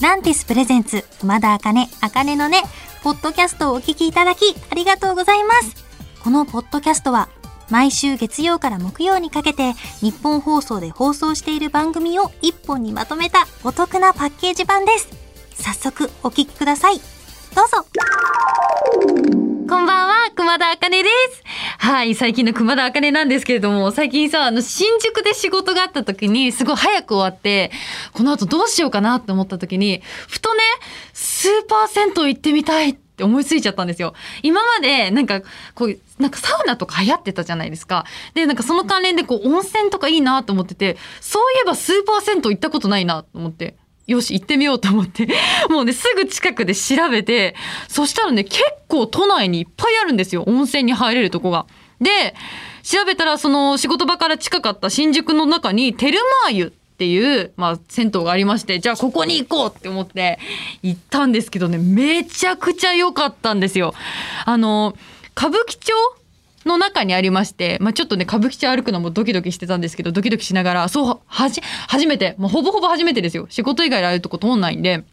ランティスプレゼンツ、熊田茜、茜のね、ポッドキャストをお聞きいただき、ありがとうございます。このポッドキャストは、毎週月曜から木曜にかけて、日本放送で放送している番組を一本にまとめたお得なパッケージ版です。早速、お聞きください。どうぞ。こんばんは、熊田茜です。はい、最近の熊田茜なんですけれども、最近さ、あの、新宿で仕事があった時に、すごい早く終わって、この後どうしようかなって思った時に、ふとね、スーパー銭湯行ってみたいって思いついちゃったんですよ。今まで、なんか、こう、なんかサウナとか流行ってたじゃないですか。で、なんかその関連でこう、温泉とかいいなと思ってて、そういえばスーパー銭湯行ったことないなと思って。よし、行ってみようと思って。もうね、すぐ近くで調べて、そしたらね、結構都内にいっぱいあるんですよ。温泉に入れるとこが。で、調べたら、その仕事場から近かった新宿の中に、テルマー湯っていう、まあ、銭湯がありまして、じゃあここに行こうって思って行ったんですけどね、めちゃくちゃ良かったんですよ。あの、歌舞伎町の中にありまして、まあ、ちょっとね、歌舞伎町歩くのもドキドキしてたんですけど、ドキドキしながら、そう、はじ、初めて、もうほぼほぼ初めてですよ。仕事以外でああいうとこ通んないんで。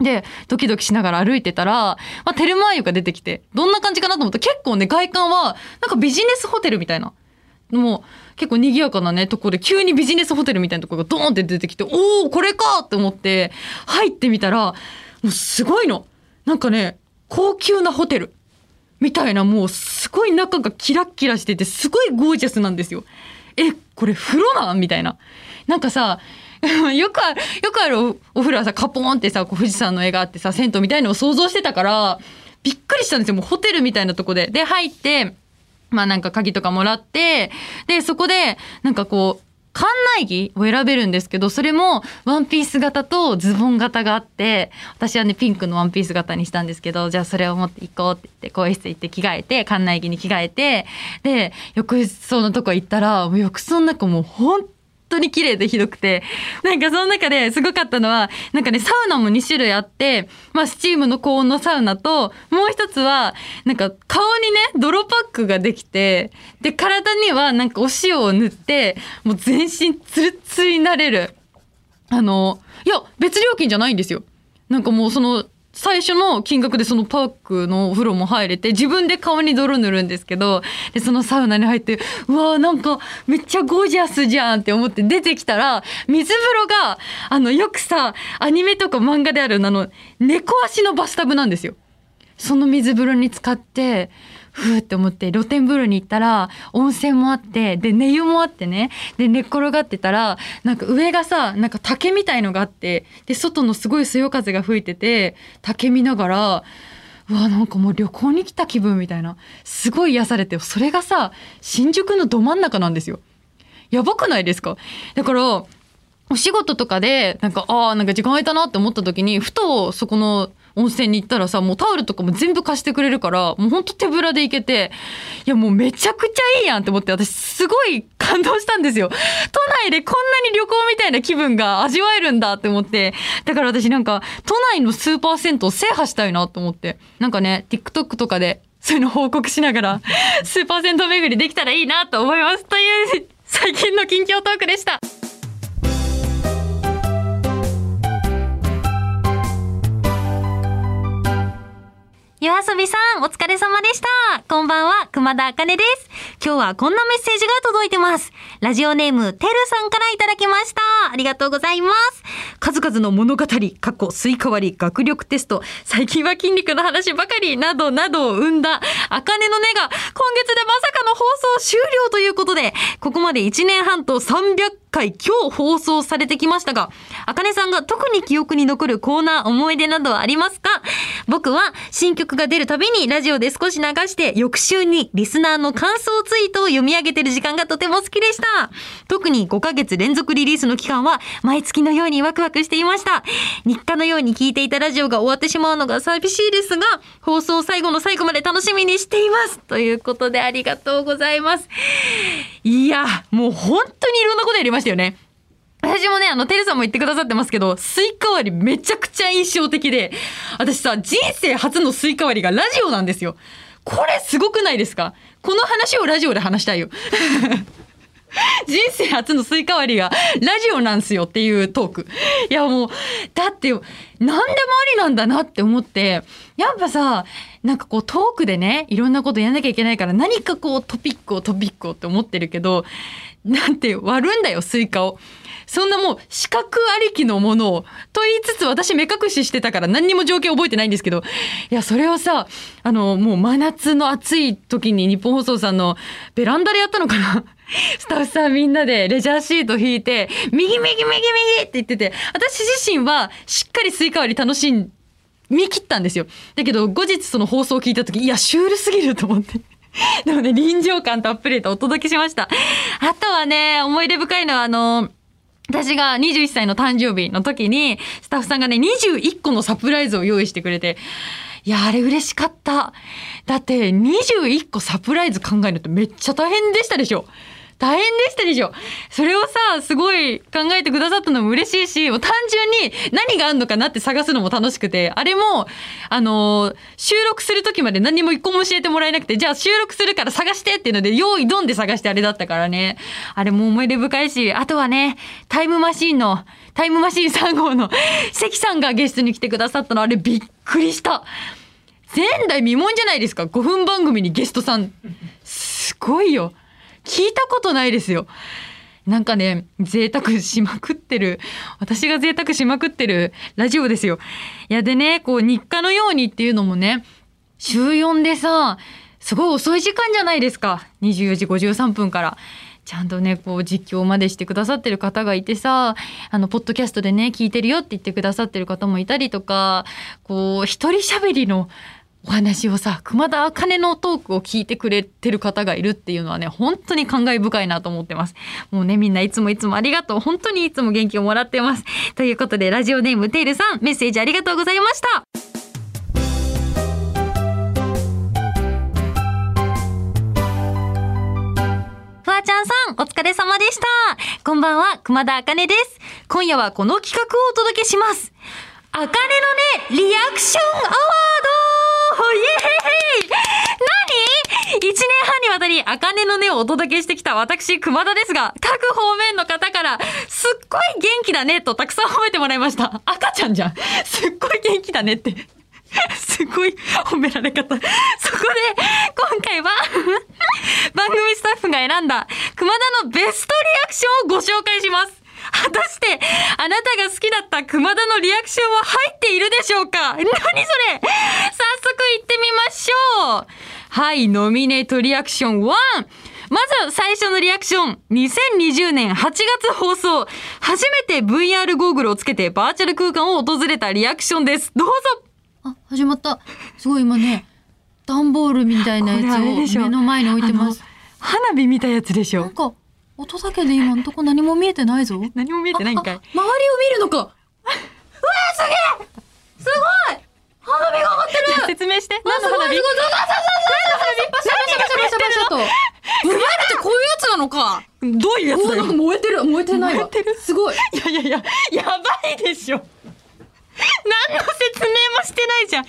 で、ドキドキしながら歩いてたら、まあ、テルマー湯が出てきて、どんな感じかなと思ったら結構ね、外観は、なんかビジネスホテルみたいな。もう、結構賑やかなね、ところで、急にビジネスホテルみたいなところがドーンって出てきて、おおこれかって思って、入ってみたら、もうすごいの。なんかね、高級なホテル。みたいな、もうすごい中がキラッキラしてて、すごいゴージャスなんですよ。え、これ風呂なん？みたいな。なんかさ、よくある、よくあるお風呂はさ、カポーンってさ、こう富士山の絵があってさ、銭湯みたいのを想像してたから、びっくりしたんですよ。もうホテルみたいなとこで。で、入って、まあなんか鍵とかもらって、で、そこで、なんかこう、館内着を選べるんですけど、それもワンピース型とズボン型があって、私はね、ピンクのワンピース型にしたんですけど、じゃあそれを持っていこうって言って、更衣室行って着替えて、館内着に着替えて、で、浴槽のとこ行ったら、浴槽の中もう本当に綺麗でひどくて、なんかその中ですごかったのは、なんかね、サウナも2種類あって、まあスチームの高温のサウナと、もう一つは、なんか顔にね、泥パックができて、で、体にはなんかお塩を塗って、もう全身ツルツルになれる。あの、いや、別料金じゃないんですよ。なんかもうその、最初の金額でそのパークのお風呂も入れて自分で顔に泥塗るんですけどでそのサウナに入ってうわーなんかめっちゃゴージャスじゃんって思って出てきたら水風呂があのよくさアニメとか漫画であるあの猫足のバスタブなんですよ。その水風呂に使ってふーって思って露天風呂に行ったら温泉もあってで寝湯もあってね。で寝っ転がってたらなんか上がさなんか竹みたいのがあってで外のすごいそよ風が吹いてて竹見ながらうわなんかもう旅行に来た気分みたいな。すごい癒されてそれがさ新宿のど真ん中なんですよ。やばくないですか？だからお仕事とかでなんかああなんか時間空いたなって思った時にふとそこの温泉に行ったらさもうタオルとかも全部貸してくれるからもうほんと手ぶらで行けていやもうめちゃくちゃいいやんって思って私すごい感動したんですよ。都内でこんなに旅行みたいな気分が味わえるんだって思って。だから私なんか都内のスーパー銭湯制覇したいなと思って。なんかね TikTok とかでそういうの報告しながらスーパー銭湯巡りできたらいいなと思います。という最近の近況トークでした。夜遊びさん、お疲れ様でした。こんばんは、熊田茜です。今日はこんなメッセージが届いてます。ラジオネーム、てるさんからいただきました。ありがとうございます。数々の物語、過去、スイカ割り、学力テスト、最近は筋肉の話ばかり、などなどを生んだ、茜の根が、今月でまさかの放送終了ということで、ここまで1年半と300回今日放送されてきましたが、あかねさんが特に記憶に残るコーナー思い出などはありますか？僕は新曲が出るたびにラジオで少し流して翌週にリスナーの感想ツイートを読み上げてる時間がとても好きでした。特に5ヶ月連続リリースの期間は毎月のようにワクワクしていました。日課のように聞いていたラジオが終わってしまうのが寂しいですが、放送最後の最後まで楽しみにしています。ということでありがとうございます。いや、もう本当にいろんなことやりましたよね。私もね、あの、テルさんも言ってくださってますけど、スイカ割りめちゃくちゃ印象的で、私さ、人生初のスイカ割りがラジオなんですよ。これすごくないですか？この話をラジオで話したいよ。人生初のスイカ割りがラジオなんすよっていうトーク。いやもう、だって何でもありなんだなって思って、やっぱさ、なんかこうトークでね、いろんなことやんなきゃいけないから何かこうトピックをトピックをって思ってるけど、なんて割るんだよ、スイカを。そんなもう視覚ありきのものをと言いつつ私目隠ししてたから何にも情景覚えてないんですけどいやそれをさあのもう真夏の暑い時にニッポン放送さんのベランダでやったのかなスタッフさんみんなでレジャーシート敷いて右右右右って言ってて私自身はしっかりスイカ割り楽しみ切ったんですよだけど後日その放送を聞いた時いやシュールすぎると思って。なので臨場感たっぷりとお届けしました。あとはね、思い出深いのはあの、私が21歳の誕生日の時に、スタッフさんがね、21個のサプライズを用意してくれて、いや、あれ嬉しかった。だって、21個サプライズ考えるのってめっちゃ大変でしたでしょ。大変でしたでしょ。それをさ、すごい考えてくださったのも嬉しいし、もう単純に何があんのかなって探すのも楽しくて、あれも、あのー収録する時まで何も一個も教えてもらえなくて、じゃあ収録するから探してっていうので、用意ドンで探してあれだったからね。あれも思い出深いし、あとはね、タイムマシーンの、タイムマシーン3号の関さんがゲストに来てくださったの、あれびっくりした。前代未聞じゃないですか。5分番組にゲストさん。すごいよ。聞いたことないですよ。なんかね、贅沢しまくってる。私が贅沢しまくってるラジオですよ。いやでね、こう日課のようにっていうのもね、週4でさ、すごい遅い時間じゃないですか。24時53分から。ちゃんとね、こう実況までしてくださってる方がいてさ、あの、ポッドキャストでね、聞いてるよって言ってくださってる方もいたりとか、こう、一人喋りのお話をさ、熊田茜のトークを聞いてくれてる方がいるっていうのはね、本当に感慨深いなと思ってます。もうね、みんないつもいつもありがとう。本当にいつも元気をもらってます。ということで、ラジオネームテイルさん、メッセージありがとうございました。フワちゃんさん、お疲れ様でした。こんばんは、熊田茜です。今夜はこの企画をお届けします。茜のね、リアクションアワードイエーイ 何 ?1 年半にわたり、茜のねをお届けしてきた私、熊田ですが、各方面の方から、すっごい元気だねとたくさん褒めてもらいました。赤ちゃんじゃん。すっごい元気だねって。すごい褒められ方。そこで、今回は、番組スタッフが選んだ、熊田のベストリアクションをご紹介します。果たして、あなたが好きだった熊田のリアクションは入っているでしょうか？何それ？早速行ってみましょうはい、ノミネートリアクション1。まず最初のリアクション。2020年8月放送。初めて VR ゴーグルをつけてバーチャル空間を訪れたリアクションです。どうぞあ、始まった。すごい今ね、段ボールみたいなやつを目の前に置いてます。花火見たやつでしょなんか、音だけで今んとこ何も見えてないぞ。何も見えてないんかい周りを見るのか。うわすげえすごい花火が上がってる説明してあすごいすごい何の花火？バシャバシャバシャバシャバシャバシャと。VR ってこういうやつなのか。どういうやつだよ燃えてる燃えてないわ。燃えてるすごい。いやいやいや、やばいでしょ。何の説明もしてないじゃん。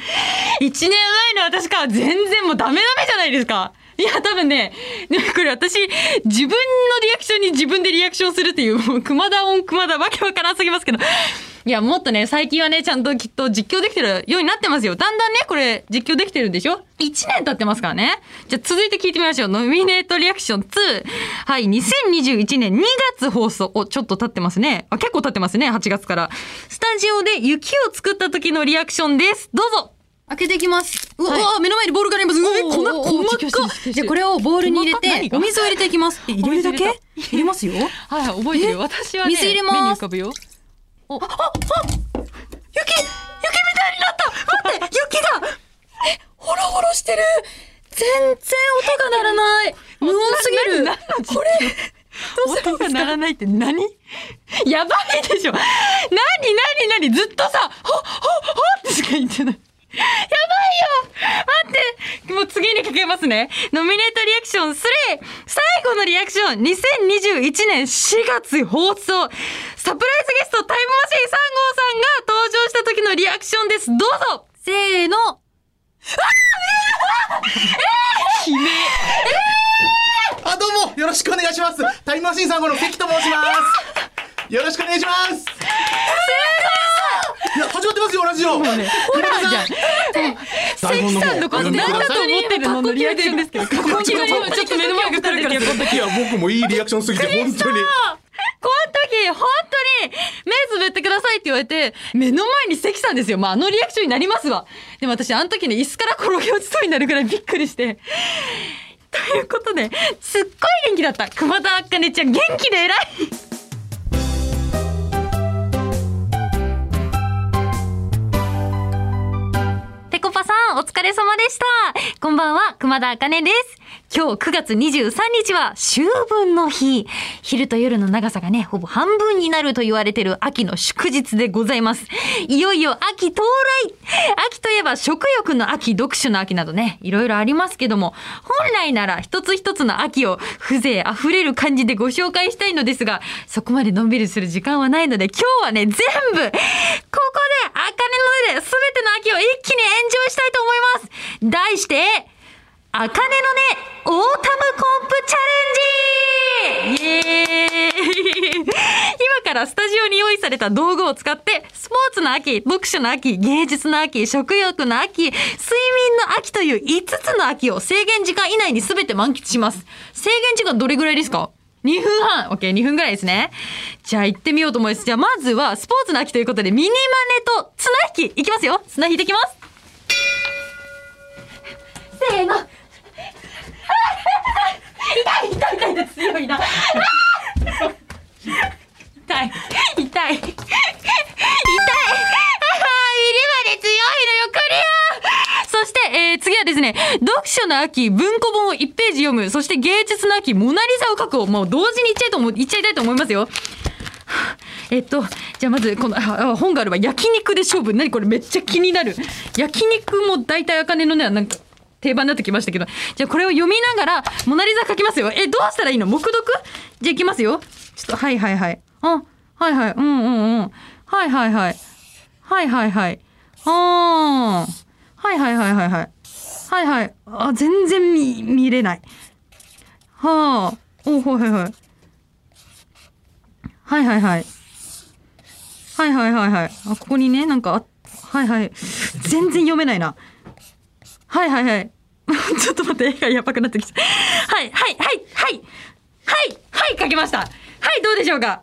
一年前の私から全然もうダメダメじゃないですか。いや、多分ね、ねこれ私、自分のリアクションに自分でリアクションするっていう、もう熊田オン熊田わけわからすぎますけど。いや、もっとね、最近はね、ちゃんときっと実況できてるようになってますよ。だんだんね、これ実況できてるんでしょ ?1 年経ってますからね。じゃあ続いて聞いてみましょう。ノミネートリアクション2。はい、2021年2月放送。お、ちょっと経ってますね。あ、結構経ってますね、8月から。スタジオで雪を作った時のリアクションです。どうぞ開けていきます。うわ、はい目の前にボールがあります。うわ細か実況してる実況してるじゃあこれをボウルに入れて、お水を入れていきます。え入れるだけ？入れますよ。はい、はい、覚えてる。え？私はね、水入れます目に浮かぶよ。お、あ、あ、雪雪みたいになった待って雪だえ、ホロホロしてる。全然音が鳴らない。無音すぎる。これ、どうするん音がですか？鳴らないって何？やばいでしょ何何何？ずっとさ、ほ、ほ、ほってしか言ってない。やばいよ待ってもう次にかけますね。ノミネートリアクション 3! 最後のリアクション !2021 年4月放送サプライズゲストタイムマシーン3号さんが登場した時のリアクションですどうぞせーの。悲鳴。えー、あ、どうも、よろしくお願いします。タイムマシーン3号の関と申します。よろしくお願いします。始まってますよ、ラジオ。もうね、ホラーじゃん。関さんのこと何だと思ってるの？のリアクションですけど、過去ちょっと目の前に来たるから、この時。いや、僕もいいリアクションすぎて、本当に。この時、本当に、目つぶってくださいって言われて、目の前に関さんですよ。まあ、あのリアクションになりますわ。でも私、あの時ね、椅子から転げ落ちそうになるぐらいびっくりして。ということで、すっごい元気だった。熊田あかねちゃん、元気で偉い。疲れ様でした。こんばんは、熊田あかねです。今日9月23日は秋分の日。昼と夜の長さがね、ほぼ半分になると言われている秋の祝日でございます。いよいよ秋到来秋といえば食欲の秋、読書の秋などね、いろいろありますけども、本来なら一つ一つの秋を風情あふれる感じでご紹介したいのですが、そこまでのんびりする時間はないので、今日はね、全部、ここで、あかねの上で全ての秋を一気にエンジョイしたいと思います。題して、あかねのね、オータムコンプチャレンジイエーイ今からスタジオに用意された道具を使って、スポーツの秋、読書の秋、芸術の秋、食欲の秋、睡眠の秋という5つの秋を制限時間以内に全て満喫します。制限時間どれぐらいですか ?2 分半。OK、2分ぐらいですね。じゃあ行ってみようと思います。じゃあまずはスポーツの秋ということで、ミニマネと綱引きいきますよ。綱引いていきます。せーの。痛い痛い痛い痛い強いな。痛い痛い痛い。痛い。ああ、入りまで強いのよ、クリアそして、えー、次はですね、読書の秋、文庫本を1ページ読む、そして芸術の秋、モナリザを書くを、もう同時に言っちゃいと思う、言っちゃいたいと思いますよ。えっと、じゃあまず、この、ああ本があれば焼肉で勝負。何これめっちゃ気になる。焼肉も大体茜のね、なんか、定番になってきましたけど。じゃあこれを読みながら、モナリザ書きますよ。え、どうしたらいいの？黙読？じゃあいきますよ。ちょっと、はいはいはい。あ、はいはい。うんうんうん。はいはいはい。はいはいはい。あー。はいはいはいはいはい。はいはい。あ、全然見、見れない。はあ。おはいはいはい。はいはいはい。はいはいはいはい。あ、ここにね、なんかあ、はいはい。全然読めないな。はいはいはい。ちょっと待って、絵がやばくなってきた。はいはいはいはいはいはい書けましたはいどうでしょうかは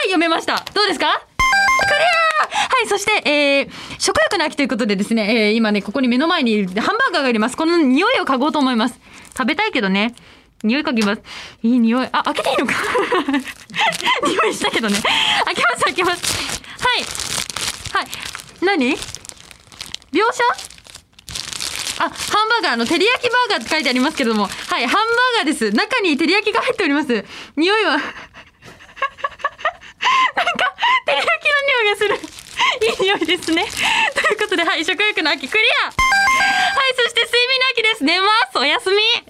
い読めましたどうですか？クリアはい、そして、えー、食欲の秋ということでですね、えー、今ね、ここに目の前にハンバーガーがあります。この匂いを嗅ごうと思います。食べたいけどね。匂い嗅ぎます。いい匂い。あ、開けていいのか？匂いしたけどね。開けます、開けます。はい。はい。何？描写？あ、ハンバーガーの照り焼きバーガーって書いてありますけども、はい、ハンバーガーです。中に照り焼きが入っております。匂いは、なんか、照り焼きの匂いがする。いい匂いですね。ということで、はい、食欲の秋クリアはい、そして睡眠の秋です。寝ます。おやすみ。